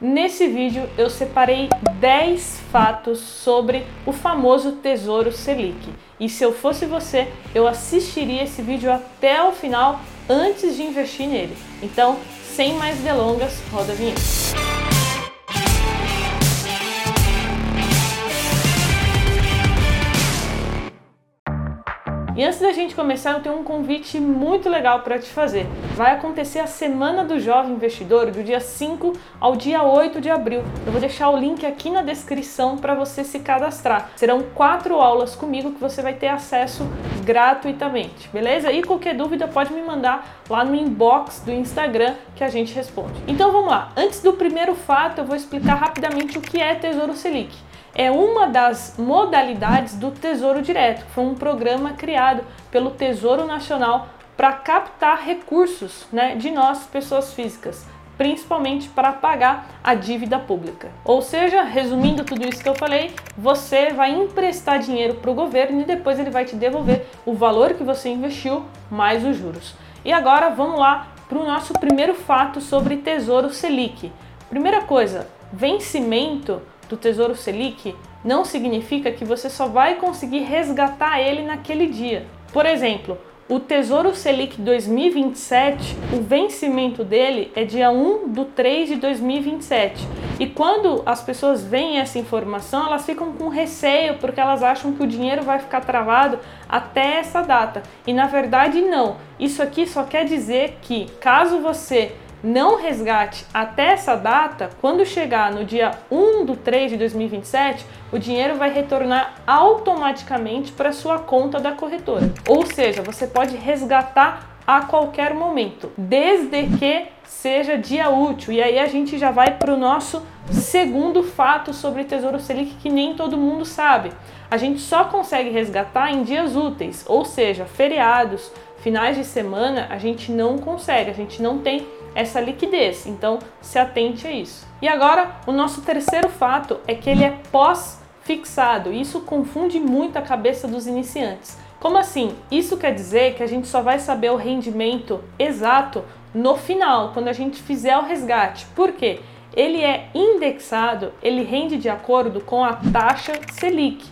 Nesse vídeo eu separei 10 fatos sobre o famoso Tesouro Selic. E se eu fosse você, eu assistiria esse vídeo até o final antes de investir nele. Então, sem mais delongas, roda a vinheta. E antes da gente começar, eu tenho um convite muito legal para te fazer. Vai acontecer a Semana do Jovem Investidor, do dia 5 ao dia 8 de abril. Eu vou deixar o link aqui na descrição para você se cadastrar. Serão quatro aulas comigo que você vai ter acesso gratuitamente, beleza? E qualquer dúvida pode me mandar lá no inbox do Instagram que a gente responde. Então vamos lá. Antes do primeiro fato, eu vou explicar rapidamente o que é Tesouro Selic é uma das modalidades do Tesouro Direto. Foi um programa criado pelo Tesouro Nacional para captar recursos né, de nós, pessoas físicas, principalmente para pagar a dívida pública. Ou seja, resumindo tudo isso que eu falei, você vai emprestar dinheiro para o governo e depois ele vai te devolver o valor que você investiu mais os juros. E agora vamos lá para o nosso primeiro fato sobre Tesouro Selic. Primeira coisa, vencimento do Tesouro Selic não significa que você só vai conseguir resgatar ele naquele dia. Por exemplo, o Tesouro Selic 2027, o vencimento dele é dia 1 do 3 de 2027. E quando as pessoas veem essa informação, elas ficam com receio porque elas acham que o dinheiro vai ficar travado até essa data. E na verdade, não. Isso aqui só quer dizer que caso você não resgate até essa data, quando chegar no dia 1 do 3 de 2027, o dinheiro vai retornar automaticamente para sua conta da corretora. Ou seja, você pode resgatar a qualquer momento, desde que seja dia útil. E aí a gente já vai para o nosso segundo fato sobre Tesouro Selic que nem todo mundo sabe. A gente só consegue resgatar em dias úteis, ou seja, feriados, finais de semana, a gente não consegue, a gente não tem essa liquidez. Então, se atente a isso. E agora, o nosso terceiro fato é que ele é pós-fixado. Isso confunde muito a cabeça dos iniciantes. Como assim? Isso quer dizer que a gente só vai saber o rendimento exato no final, quando a gente fizer o resgate. Por quê? Ele é indexado, ele rende de acordo com a taxa Selic.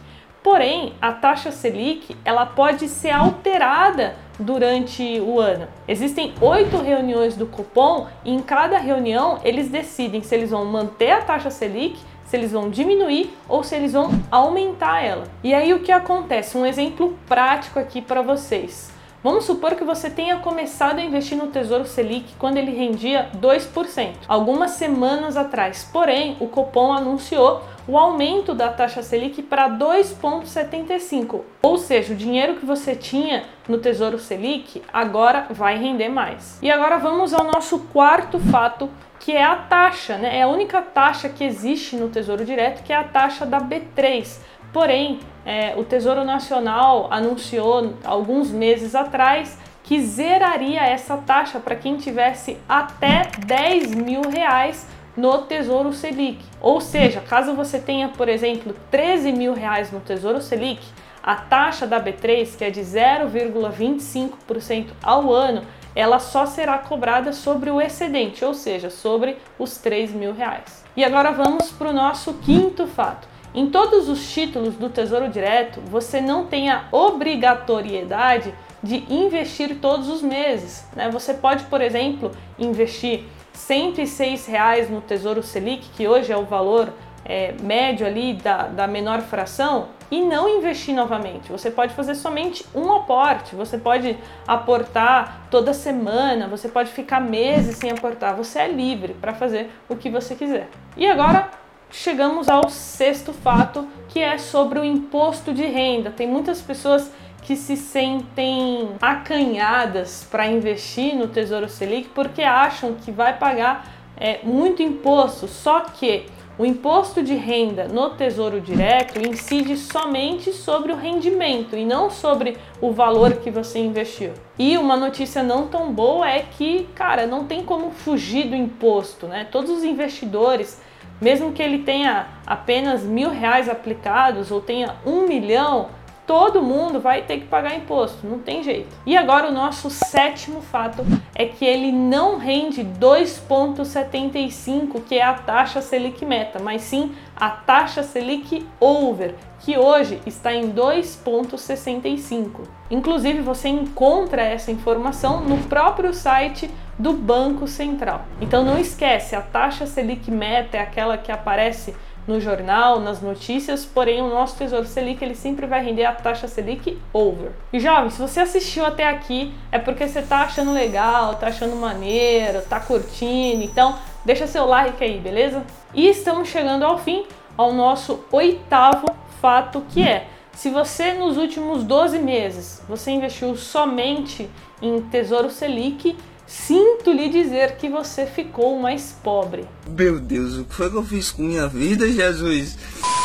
Porém, a taxa Selic ela pode ser alterada durante o ano. Existem oito reuniões do cupom e em cada reunião eles decidem se eles vão manter a taxa Selic, se eles vão diminuir ou se eles vão aumentar ela. E aí o que acontece? Um exemplo prático aqui para vocês. Vamos supor que você tenha começado a investir no Tesouro Selic quando ele rendia 2%, algumas semanas atrás. Porém, o Copom anunciou o aumento da taxa Selic para 2,75. Ou seja, o dinheiro que você tinha no Tesouro Selic agora vai render mais. E agora vamos ao nosso quarto fato, que é a taxa, né? É a única taxa que existe no Tesouro Direto, que é a taxa da B3 Porém, é, o Tesouro Nacional anunciou alguns meses atrás que zeraria essa taxa para quem tivesse até 10 mil reais no Tesouro Selic. Ou seja, caso você tenha, por exemplo, 13 mil reais no Tesouro Selic, a taxa da B3, que é de 0,25% ao ano, ela só será cobrada sobre o excedente, ou seja, sobre os 3 mil reais. E agora vamos para o nosso quinto fato. Em todos os títulos do Tesouro Direto, você não tem a obrigatoriedade de investir todos os meses. Né? Você pode, por exemplo, investir 106 reais no Tesouro Selic, que hoje é o valor é, médio ali da, da menor fração, e não investir novamente. Você pode fazer somente um aporte, você pode aportar toda semana, você pode ficar meses sem aportar. Você é livre para fazer o que você quiser. E agora chegamos ao sexto fato, que é sobre o imposto de renda. Tem muitas pessoas que se sentem acanhadas para investir no Tesouro Selic porque acham que vai pagar é, muito imposto, só que o imposto de renda no Tesouro Direto incide somente sobre o rendimento e não sobre o valor que você investiu. E uma notícia não tão boa é que, cara, não tem como fugir do imposto, né? Todos os investidores mesmo que ele tenha apenas mil reais aplicados ou tenha um milhão, todo mundo vai ter que pagar imposto, não tem jeito. E agora o nosso sétimo fato é que ele não rende 2,75, que é a taxa Selic meta, mas sim a taxa Selic over, que hoje está em 2,65. Inclusive, você encontra essa informação no próprio site do Banco Central. Então não esquece, a taxa Selic meta é aquela que aparece no jornal, nas notícias, porém o nosso Tesouro Selic ele sempre vai render a taxa Selic over. E jovem, se você assistiu até aqui, é porque você tá achando legal, tá achando maneiro, tá curtindo, então deixa seu like aí, beleza? E estamos chegando ao fim, ao nosso oitavo fato que é se você nos últimos 12 meses você investiu somente em Tesouro Selic, Sinto lhe dizer que você ficou mais pobre. Meu Deus, o que foi que eu fiz com minha vida, Jesus?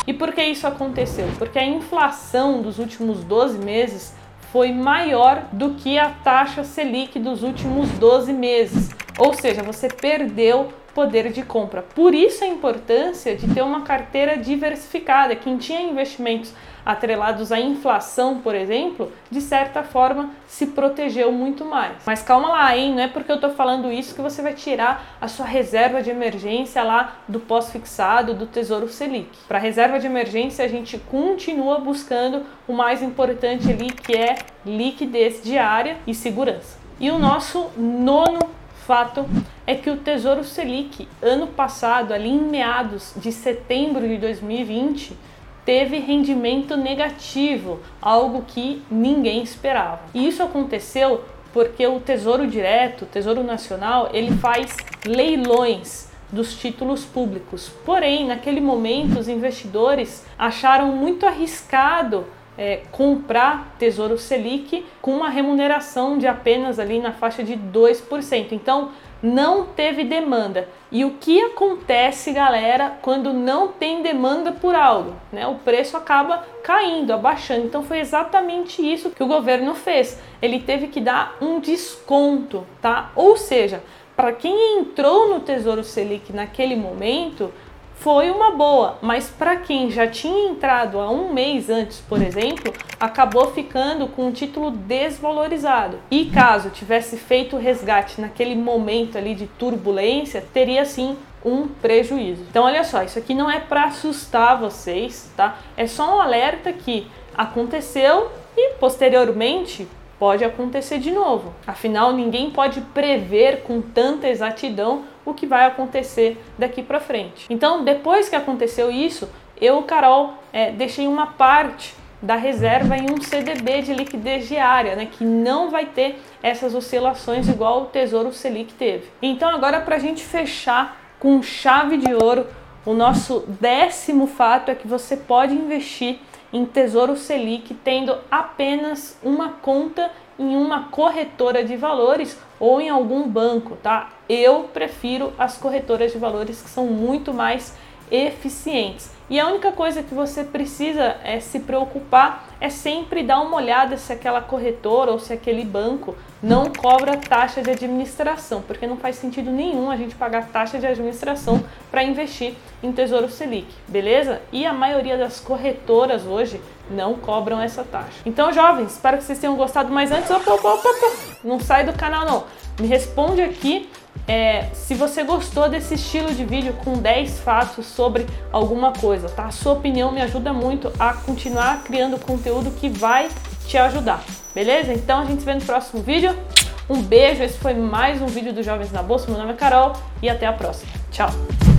E por que isso aconteceu? Porque a inflação dos últimos 12 meses foi maior do que a taxa Selic dos últimos 12 meses. Ou seja, você perdeu poder de compra. Por isso a importância de ter uma carteira diversificada. Quem tinha investimentos atrelados à inflação, por exemplo, de certa forma se protegeu muito mais. Mas calma lá, hein? Não é porque eu estou falando isso que você vai tirar a sua reserva de emergência lá do pós-fixado, do Tesouro Selic. Para reserva de emergência, a gente continua buscando o mais importante ali, que é liquidez diária e segurança. E o nosso nono fato é que o Tesouro Selic, ano passado, ali em meados de setembro de 2020, teve rendimento negativo, algo que ninguém esperava. E isso aconteceu porque o Tesouro Direto, o Tesouro Nacional, ele faz leilões dos títulos públicos. Porém, naquele momento, os investidores acharam muito arriscado é, comprar Tesouro Selic com uma remuneração de apenas ali na faixa de 2%. Então, não teve demanda. E o que acontece, galera, quando não tem demanda por algo? Né? O preço acaba caindo, abaixando. Então foi exatamente isso que o governo fez. Ele teve que dar um desconto, tá? Ou seja, para quem entrou no Tesouro Selic naquele momento, foi uma boa, mas para quem já tinha entrado há um mês antes, por exemplo, acabou ficando com o título desvalorizado. E caso tivesse feito o resgate naquele momento ali de turbulência, teria sim um prejuízo. Então, olha só, isso aqui não é para assustar vocês, tá? É só um alerta que aconteceu e posteriormente pode acontecer de novo. Afinal, ninguém pode prever com tanta exatidão o que vai acontecer daqui para frente. Então, depois que aconteceu isso, eu, Carol, é, deixei uma parte da reserva em um CDB de liquidez diária, né, que não vai ter essas oscilações igual o Tesouro Selic teve. Então, agora para a gente fechar com chave de ouro, o nosso décimo fato é que você pode investir em Tesouro Selic tendo apenas uma conta em uma corretora de valores ou em algum banco, tá? Eu prefiro as corretoras de valores que são muito mais eficientes. E a única coisa que você precisa é se preocupar é sempre dar uma olhada se aquela corretora ou se aquele banco não cobra taxa de administração, porque não faz sentido nenhum a gente pagar taxa de administração para investir em Tesouro Selic, beleza? E a maioria das corretoras hoje não cobram essa taxa. Então, jovens, espero que vocês tenham gostado, mas antes, opa, opa, opa, não sai do canal não. Me responde aqui é, se você gostou desse estilo de vídeo com 10 fatos sobre alguma coisa, tá? A sua opinião me ajuda muito a continuar criando conteúdo que vai te ajudar. Beleza? Então a gente se vê no próximo vídeo. Um beijo, esse foi mais um vídeo do Jovens na Bolsa. Meu nome é Carol e até a próxima. Tchau!